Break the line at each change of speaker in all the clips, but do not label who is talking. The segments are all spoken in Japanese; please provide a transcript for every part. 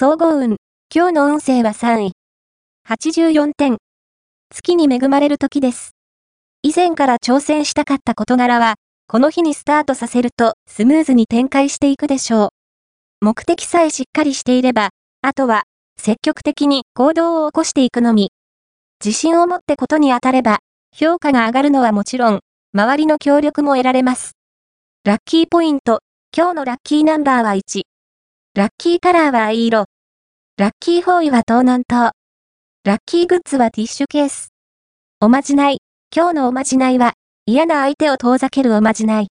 総合運。今日の運勢は3位。84点。月に恵まれる時です。以前から挑戦したかった事柄は、この日にスタートさせるとスムーズに展開していくでしょう。目的さえしっかりしていれば、あとは積極的に行動を起こしていくのみ。自信を持ってことに当たれば、評価が上がるのはもちろん、周りの協力も得られます。ラッキーポイント。今日のラッキーナンバーは1。ラッキーカラーは藍色。ラッキーフォーイは東南東。ラッキーグッズはティッシュケース。おまじない。今日のおまじないは、嫌な相手を遠ざけるおまじない。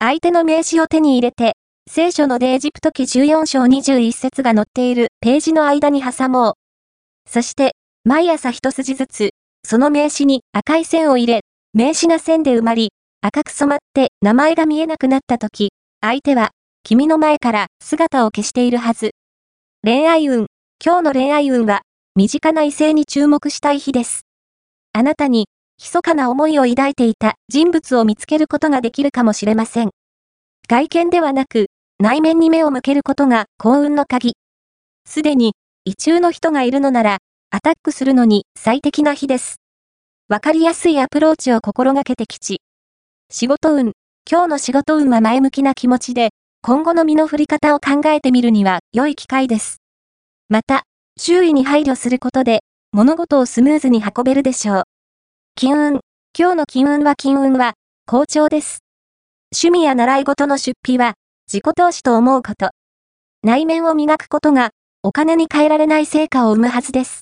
相手の名刺を手に入れて、聖書のデエジプト記14章21節が載っているページの間に挟もう。そして、毎朝一筋ずつ、その名刺に赤い線を入れ、名刺が線で埋まり、赤く染まって名前が見えなくなった時、相手は、君の前から姿を消しているはず。恋愛運。今日の恋愛運は、身近な異性に注目したい日です。あなたに、密かな思いを抱いていた人物を見つけることができるかもしれません。外見ではなく、内面に目を向けることが幸運の鍵。すでに、異中の人がいるのなら、アタックするのに最適な日です。わかりやすいアプローチを心がけて吉。仕事運。今日の仕事運は前向きな気持ちで、今後の身の振り方を考えてみるには良い機会です。また、周囲に配慮することで、物事をスムーズに運べるでしょう。金運。今日の金運は金運は、好調です。趣味や習い事の出費は、自己投資と思うこと。内面を磨くことが、お金に変えられない成果を生むはずです。